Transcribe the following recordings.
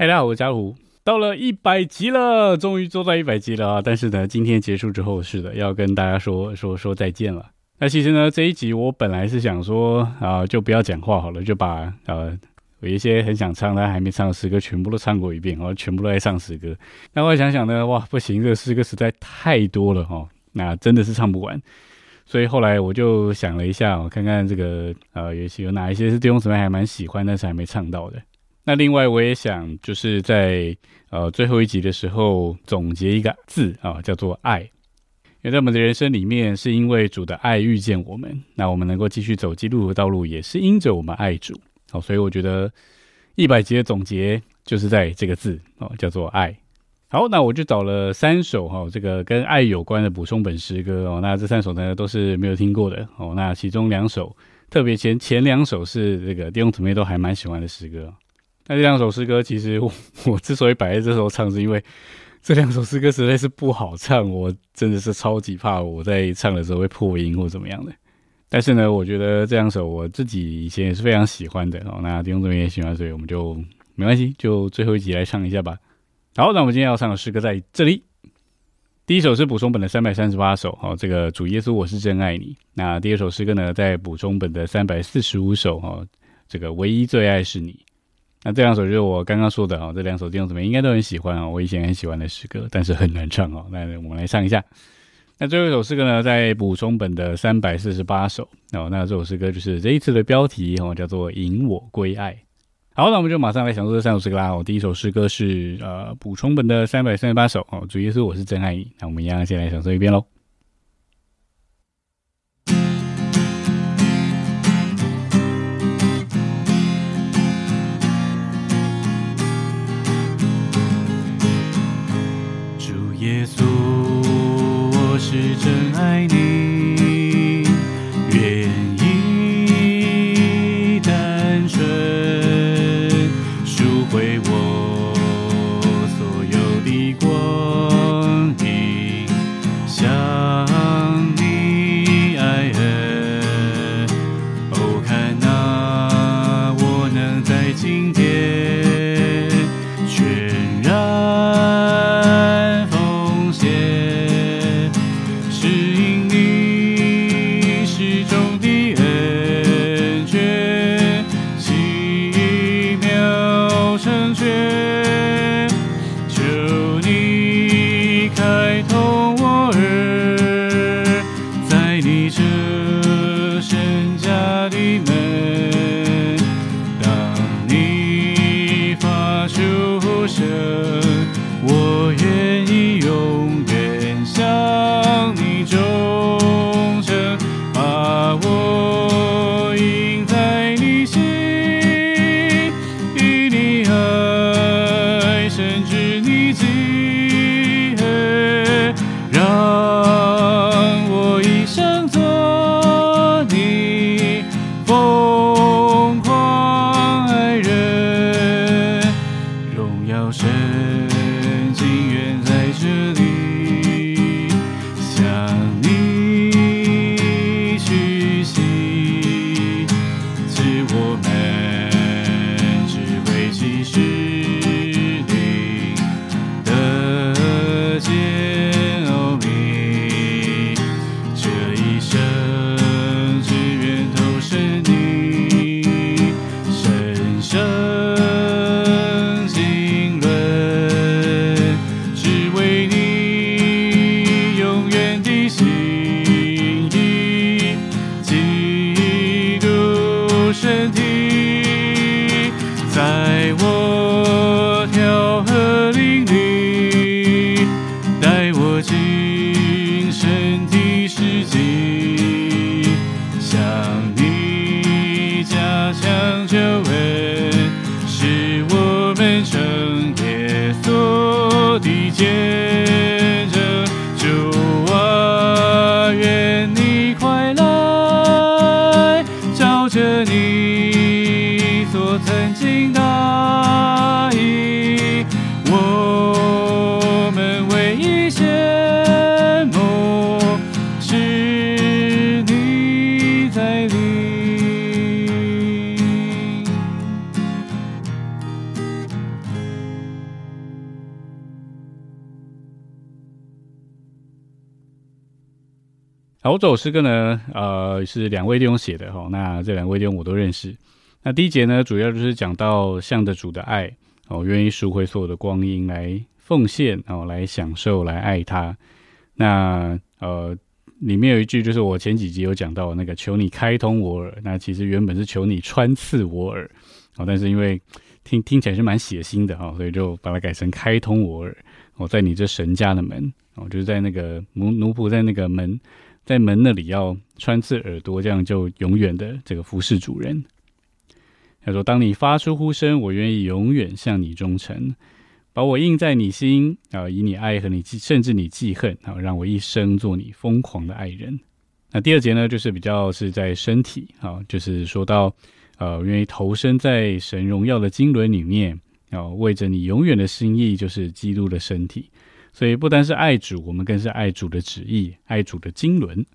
嗨，大家好，我是嘉虎，到了一百集了，终于做到一百集了啊！但是呢，今天结束之后，是的，要跟大家说说说再见了。那其实呢，这一集我本来是想说啊，就不要讲话好了，就把呃有一些很想唱但还没唱的诗歌全部都唱过一遍，然后全部都在唱诗歌。那我想想呢，哇，不行，这个诗歌实在太多了哈，那真的是唱不完。所以后来我就想了一下，我看看这个呃，有些有哪一些是弟兄姊妹还蛮喜欢，但是还没唱到的。那另外我也想，就是在呃最后一集的时候总结一个字啊，叫做爱。因为在我们的人生里面，是因为主的爱遇见我们，那我们能够继续走基督的道路，也是因着我们爱主。好，所以我觉得一百集的总结就是在这个字哦，叫做爱。好，那我就找了三首哈，这个跟爱有关的补充本诗歌哦。那这三首呢都是没有听过的哦。那其中两首，特别前前两首是这个弟兄姊妹都还蛮喜欢的诗歌。那这两首诗歌，其实 我之所以摆在这时候唱，是因为这两首诗歌实在是不好唱，我真的是超级怕我在唱的时候会破音或怎么样的。但是呢，我觉得这两首我自己以前也是非常喜欢的哦。那弟兄姊妹也喜欢，所以我们就没关系，就最后一集来唱一下吧。好，那我们今天要唱的诗歌在这里。第一首是补充本的三百三十八首，好，这个主耶稣我是真爱你。那第二首诗歌呢，在补充本的三百四十五首，哈，这个唯一最爱是你。那这两首就是我刚刚说的啊，这两首弟兄姊妹应该都很喜欢啊，我以前很喜欢的诗歌，但是很难唱哦。那我们来唱一下。那最后一首诗歌呢，在补充本的三百四十八首哦。那这首诗歌就是这一次的标题哦，叫做引我归爱。好，那我们就马上来享受这三首诗歌啦。哦，第一首诗歌是呃补充本的三百三十八首哦，主耶稣我是真爱你。那我们一样先来享受一遍喽。你所曾经答应，我好，这首诗歌呢，呃，是两位弟兄写的哈。那这两位弟兄我都认识。那第一节呢，主要就是讲到向着主的爱哦，愿意赎回所有的光阴来奉献哦，来享受，来爱他。那呃，里面有一句就是我前几集有讲到那个求你开通我耳，那其实原本是求你穿刺我耳哦，但是因为听听起来是蛮血腥的哈，所以就把它改成开通我耳。我在你这神家的门哦，就是在那个奴奴仆在那个门。在门那里要穿刺耳朵，这样就永远的这个服侍主人。他说：“当你发出呼声，我愿意永远向你忠诚，把我印在你心啊，以你爱和你，甚至你记恨啊，让我一生做你疯狂的爱人。”那第二节呢，就是比较是在身体啊，就是说到呃，愿意投身在神荣耀的经纶里面啊，为着你永远的心意，就是基督的身体。所以不单是爱主，我们更是爱主的旨意，爱主的经纶。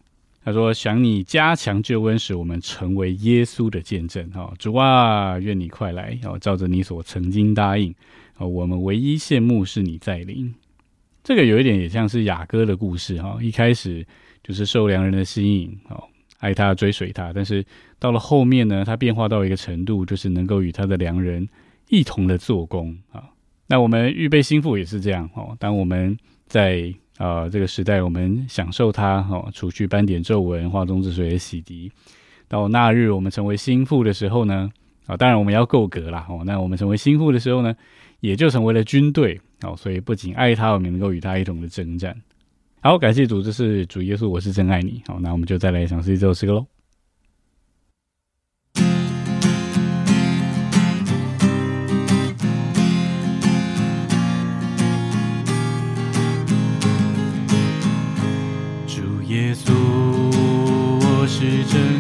他说：“想你加强救恩，使我们成为耶稣的见证。哈，主啊，愿你快来，哦，照着你所曾经答应，哦，我们唯一羡慕是你在临。这个有一点也像是雅歌的故事，哈，一开始就是受良人的吸引，哦，爱他追随他，但是到了后面呢，他变化到一个程度，就是能够与他的良人一同的做工，啊。”那我们预备心腹也是这样哦。当我们在啊这个时代，我们享受它哦，除去斑点皱纹、化中之水的洗涤。到那日我们成为心腹的时候呢，啊，当然我们要够格啦哦。那我们成为心腹的时候呢，也就成为了军队哦。所以不仅爱他，我们能够与他一同的征战。好，感谢主，这是主耶稣，我是真爱你。好，那我们就再来尝试这首诗歌喽。耶稣，我是真。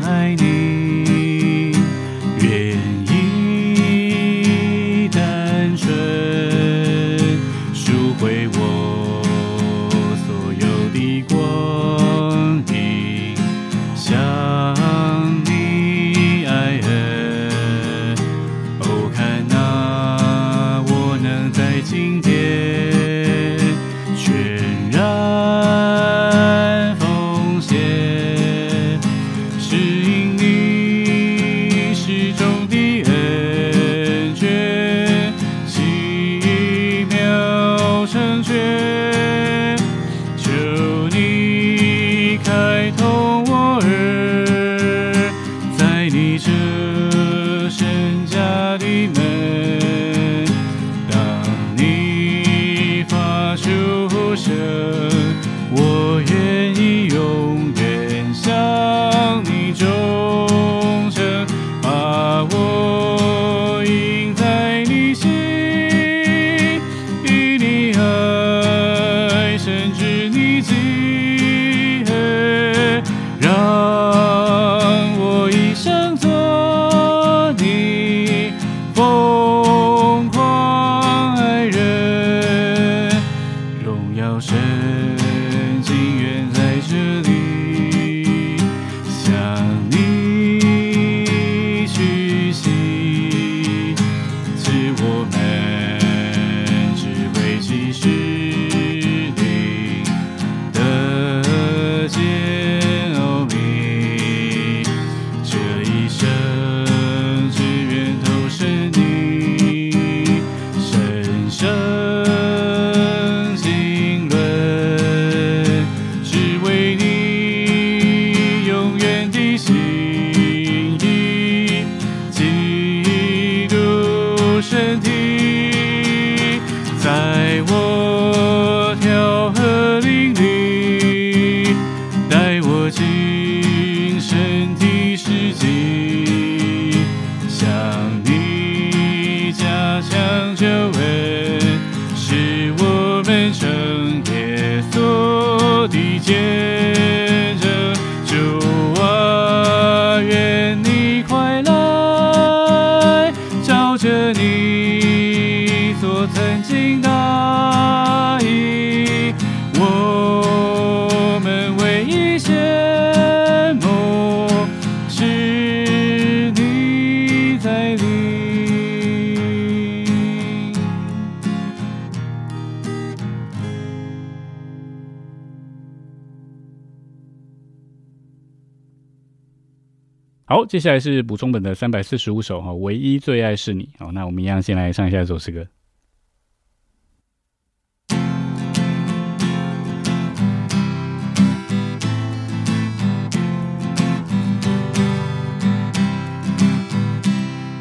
接下来是补充本的三百四十五首哈，唯一最爱是你。好，那我们一样先来上一下这首诗歌。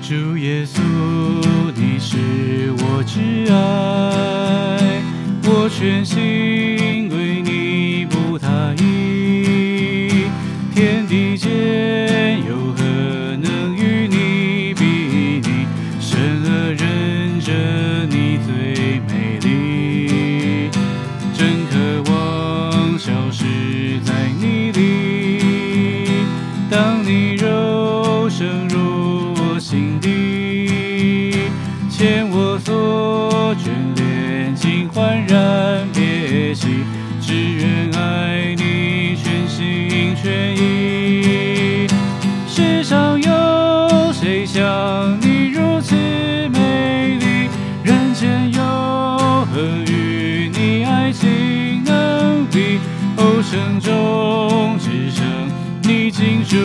主耶稣，你是我挚爱，我全心声，中只剩你清楚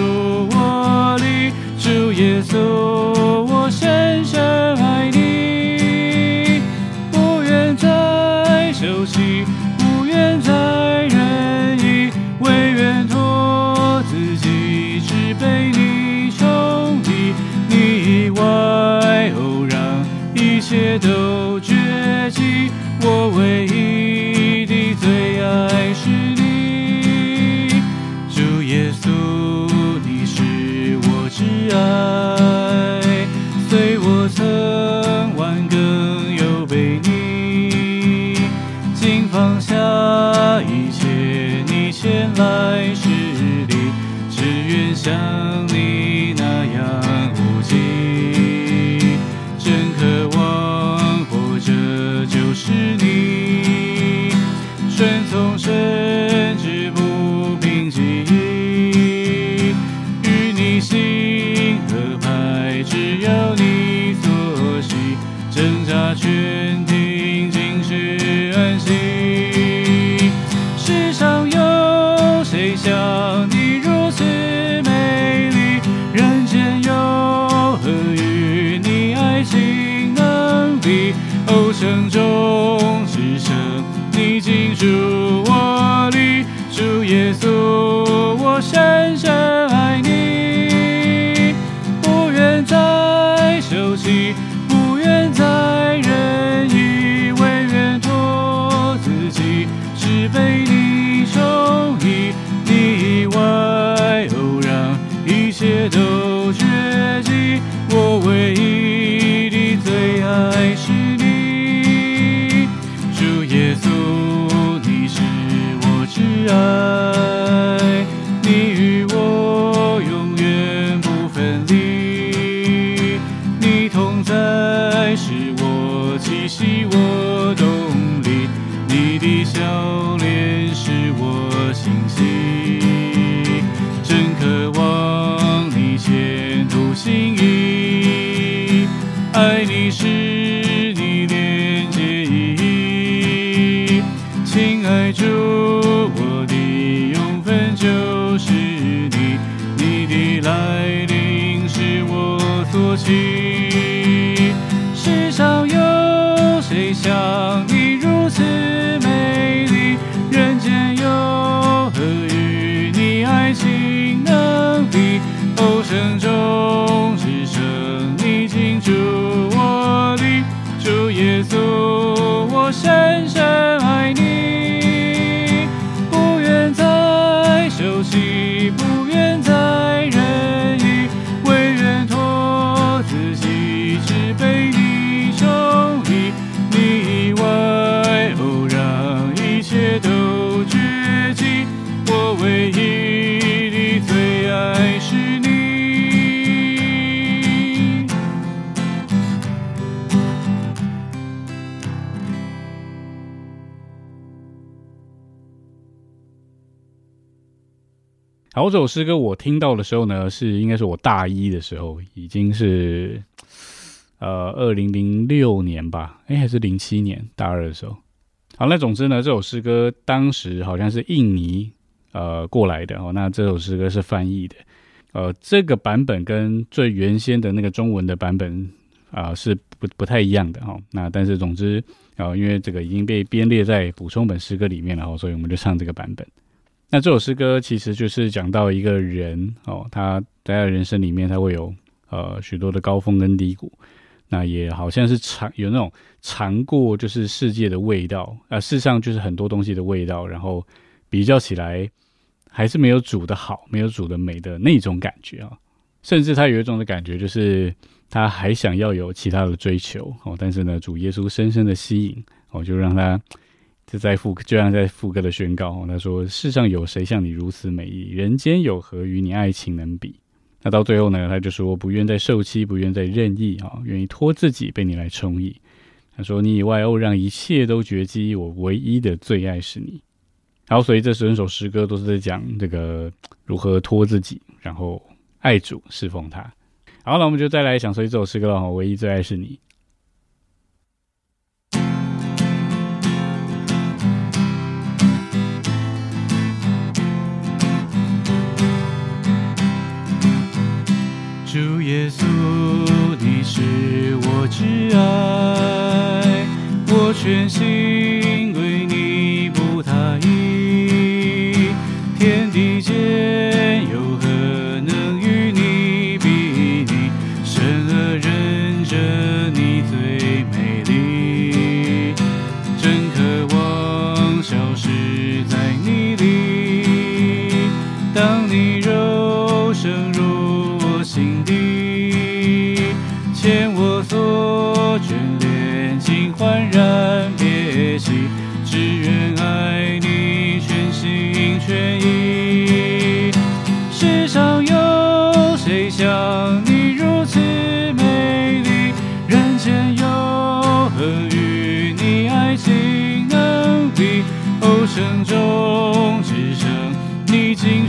所期。世上有谁像你如此美丽？人间有何与你爱情能比？哦，生中只剩你进入我的，主耶稣，我深深好，这首诗歌我听到的时候呢，是应该是我大一的时候，已经是呃二零零六年吧，哎还是零七年大二的时候。好，那总之呢，这首诗歌当时好像是印尼呃过来的哦，那这首诗歌是翻译的。呃，这个版本跟最原先的那个中文的版本啊、是不不太一样的哈、那但是总之啊、因为这个已经被编列在补充本诗歌里面了哈、所以我们就唱这个版本。那这首诗歌其实就是讲到一个人哦，他在人生里面他会有呃许多的高峰跟低谷，那也好像是尝有那种尝过就是世界的味道啊、事实上就是很多东西的味道，然后比较起来还是没有煮的好，没有煮的美的那种感觉啊。甚至他有一种的感觉，就是他还想要有其他的追求哦，但是呢，主耶稣深深的吸引哦，就让他就在副就像在副歌的宣告，他说：“世上有谁像你如此美丽？人间有何与你爱情能比？”那到最后呢，他就说：“不愿再受欺，不愿再任意啊，愿意托自己被你来充溢。”他说：“你以外哦，让一切都绝迹，我唯一的最爱是你。”然后，所以这整首诗歌都是在讲这个如何托自己，然后爱主侍奉他。好，那我们就再来享受这首诗歌了哈，唯一最爱是你。主耶稣，你是我挚爱，我全心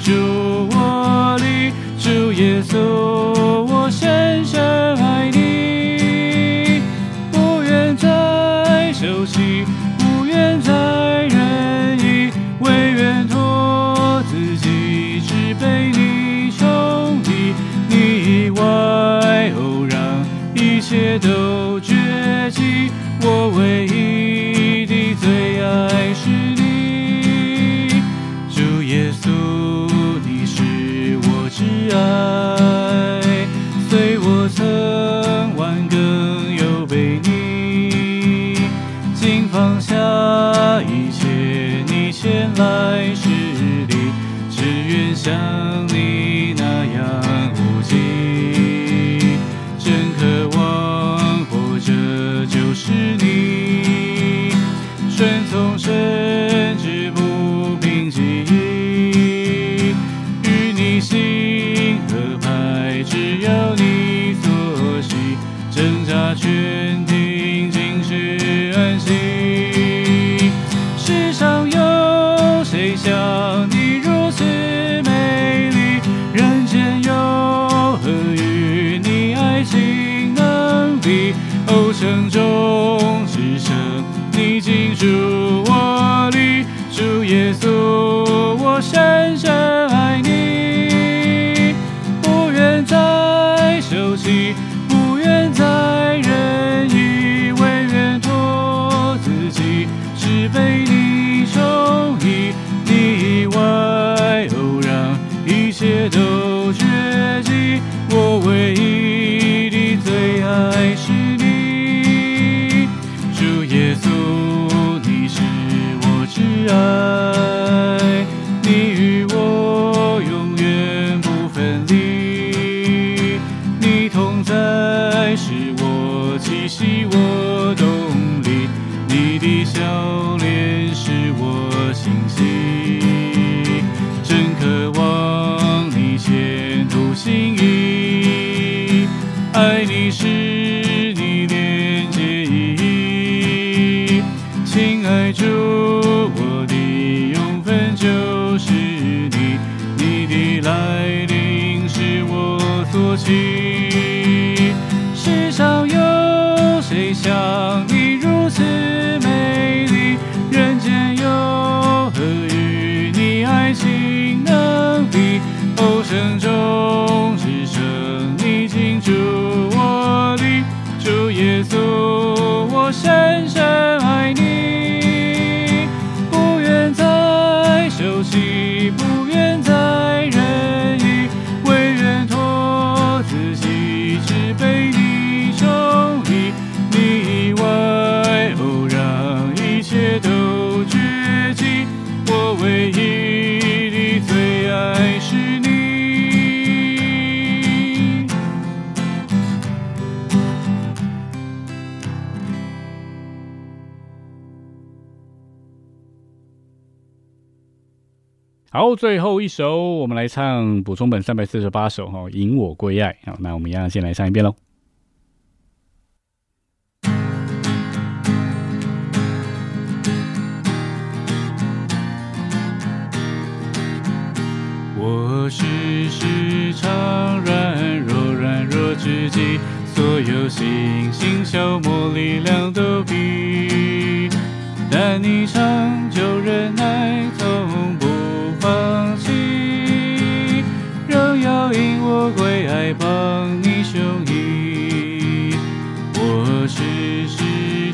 主我，主耶稣，愿息。世上有谁像你如此美丽？人间有何与你爱情能比？哦，生中好，最后一首我们来唱补充本三百四十八首哈，《引我归爱》好，那我们一样先来唱一遍喽。我时时常软弱，软弱至极，所有信心消磨力量都比。但你长久忍耐，从不放弃，仍要引我归爱，帮你胸臆。我时时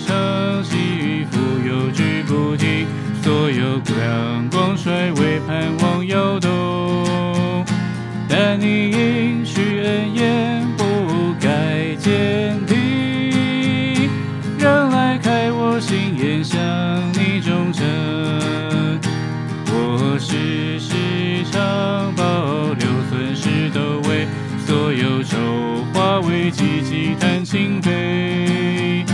常起伏，有句不停，所有亮光衰微，盼望摇动。但你应许恩言不改坚定，让来开我心眼，向你忠诚。为所有丑化为积极谈情悲，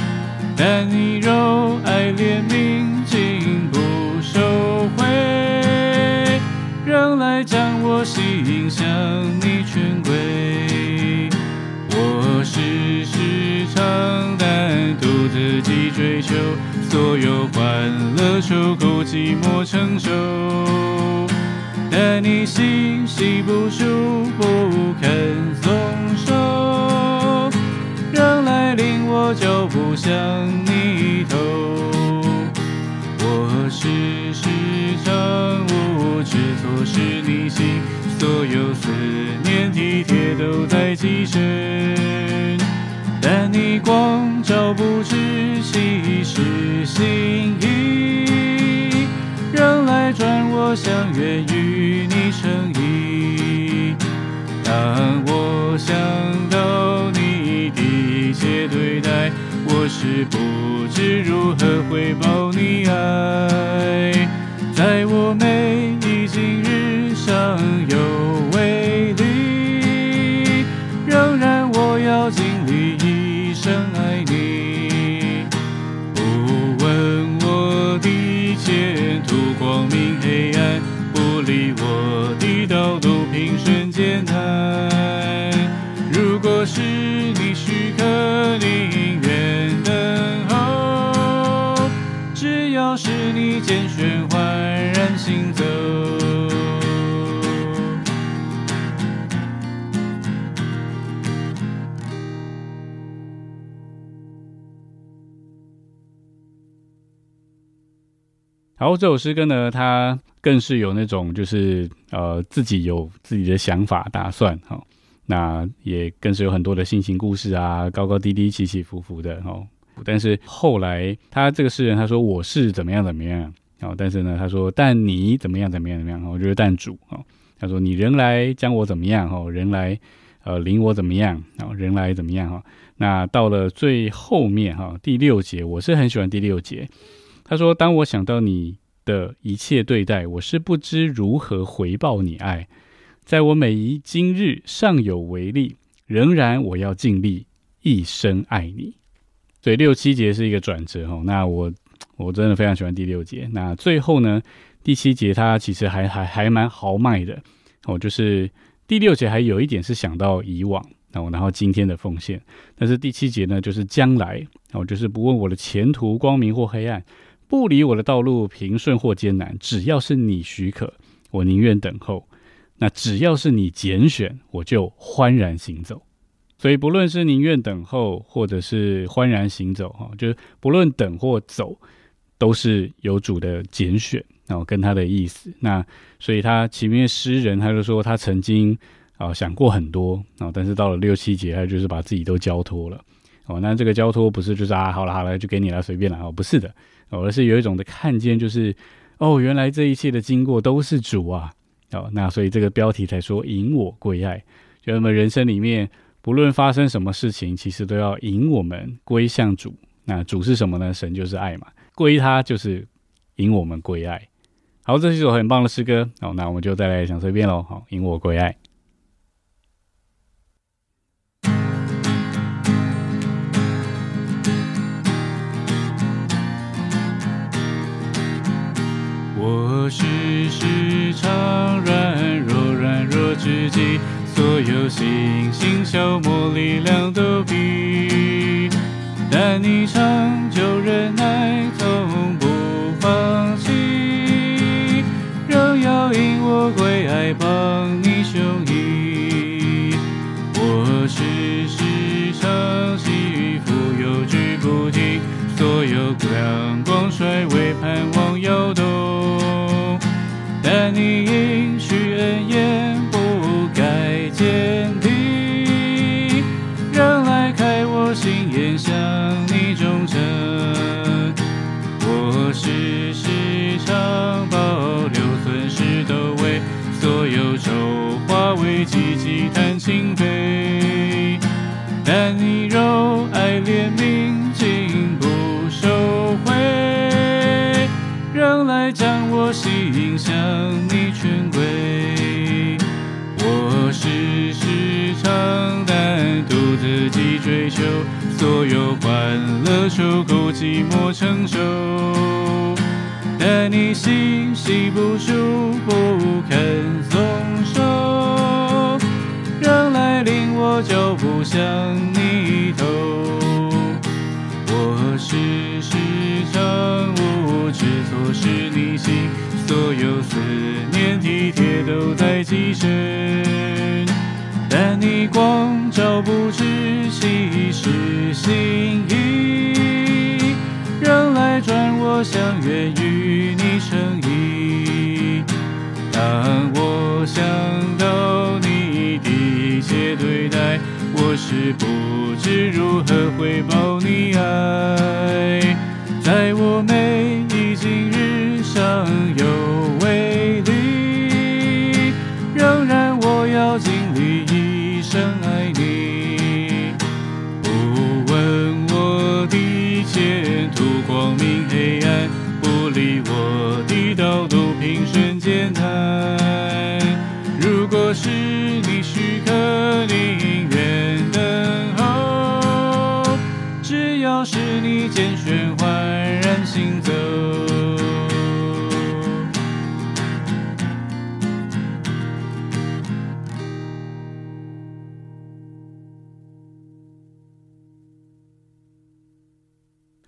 但你柔爱怜悯，竟不收回，仍来将我吸引向你权归。我时时常单独自己追求，所有欢乐愁苦寂寞承受。但你心系不住，不肯松手，让来领我脚步向你投。我时时常无知错是你心，所有思念体贴都在极深。但你光照不知其实心意，让爱转我想愿与你成一。当我想到你的一切对待，我是不知如何回报你爱。在我每光明黑暗，不理我的道路平顺艰难。如果是你许可，宁愿等候。只要是你拣选，焕然行走。然后这首诗歌呢，它更是有那种就是呃自己有自己的想法打算哈、哦，那也更是有很多的心情故事啊，高高低低起起伏伏的哦。但是后来他这个诗人他说我是怎么样怎么样哦，但是呢他说但你怎么样怎么样怎么样哦，就是但主哦，他说你人来将我怎么样哦，人来呃领我怎么样然哦，人来怎么样哈、哦。那到了最后面哈、哦、第六节，我是很喜欢第六节。他说：“当我想到你的一切对待，我是不知如何回报你爱。在我每一今日尚有为力，仍然我要尽力一生爱你。”所以六七节是一个转折哦。那我我真的非常喜欢第六节。那最后呢，第七节它其实还还还蛮豪迈的哦，就是第六节还有一点是想到以往那我，然后今天的奉献，但是第七节呢就是将来哦，就是不问我的前途光明或黑暗。不理我的道路平顺或艰难，只要是你许可，我宁愿等候。那只要是你拣选，我就欢然行走。所以不论是宁愿等候，或者是欢然行走，哈，就是不论等或走，都是有主的拣选然后跟他的意思。那所以他前面诗人他就说他曾经啊想过很多啊，但是到了六七节，他就是把自己都交托了。哦，那这个交托不是就是啊，好了好了，就给你了，随便了哦，不是的，而是有一种的看见，就是哦，原来这一切的经过都是主啊。哦，那所以这个标题才说引我归爱。就那么人生里面，不论发生什么事情，其实都要引我们归向主。那主是什么呢？神就是爱嘛，归他就是引我们归爱。好，这是一首很棒的诗歌。好，那我们就再来想随便喽。好，引我归爱。我时时常软弱，软弱之际，所有信心消磨力量都疲。但你长久忍耐，从不放弃，仍要引我归爱，帮你胸臆。我时时常起伏，有句不停，所有亮光衰微，为积极谈情悲，但你柔爱怜悯，竟不收回，仍来将我吸引向你权贵。我时时常单独自己追求，所有欢乐出口寂寞承受。但你心系不住，不肯松领我脚步向你投。我时时常无知，错失你心，所有思念体贴都在极深。但你光照不知，其实心意，仍来转我相约与你成意。当我想到，是不知如何回报你爱。在我每一今日尚有为力，仍然我要尽力一生爱你。不问我的前途光明黑暗，不理我的道路平顺艰难。如果是你许可，你焕然行走。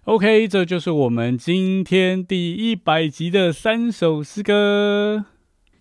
OK，这就是我们今天第一百集的三首诗歌。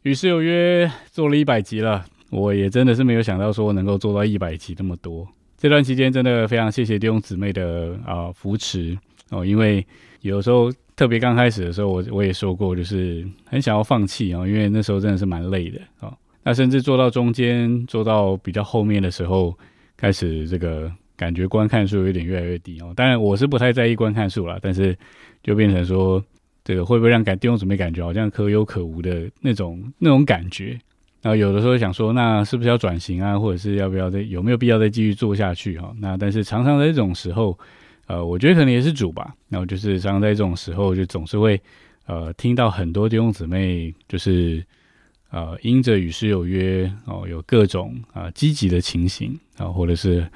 与世有约做了一百集了，我也真的是没有想到说能够做到一百集这么多。这段期间真的非常谢谢弟兄姊妹的啊、扶持哦，因为有时候特别刚开始的时候，我我也说过，就是很想要放弃哦，因为那时候真的是蛮累的哦。那甚至做到中间，做到比较后面的时候，开始这个感觉观看数有点越来越低哦。当然我是不太在意观看数啦，但是就变成说，这个会不会让感弟兄姊妹感觉好像可有可无的那种那种感觉？然后有的时候想说，那是不是要转型啊，或者是要不要再有没有必要再继续做下去哈？那但是常常在这种时候，呃，我觉得可能也是主吧。然后就是常常在这种时候，就总是会呃听到很多弟兄姊妹就是呃因着与世有约哦，有各种啊、呃积极的情形啊、或者是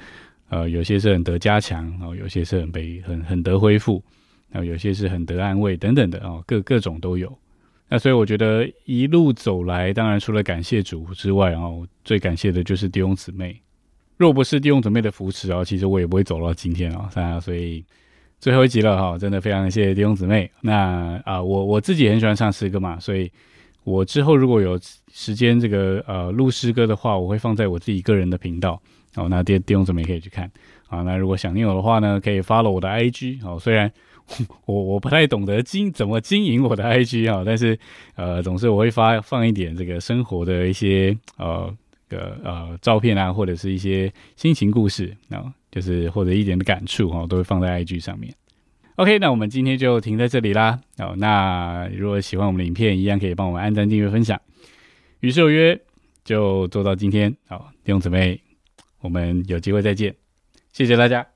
呃有些是很得加强，然后有些是很被很很得恢复，然后有些是很得安慰等等的哦，各各种都有。那所以我觉得一路走来，当然除了感谢主之外，然后最感谢的就是弟兄姊妹。若不是弟兄姊妹的扶持啊，其实我也不会走到今天啊。啊，所以最后一集了哈，真的非常谢谢弟兄姊妹。那啊，我我自己很喜欢唱诗歌嘛，所以我之后如果有时间这个呃录诗歌的话，我会放在我自己个人的频道。哦，那弟弟兄姊妹可以去看啊。那如果想念我的话呢，可以 follow 我的 IG 哦。虽然 我我不太懂得经怎么经营我的 IG 啊，但是呃，总是我会发放一点这个生活的一些呃个呃照片啊，或者是一些心情故事啊，就是或者一点的感触哈，都会放在 IG 上面。OK，那我们今天就停在这里啦。哦，那如果喜欢我们的影片，一样可以帮我们按赞、订阅、分享。于是有约，就做到今天。好，弟兄姊妹，我们有机会再见，谢谢大家。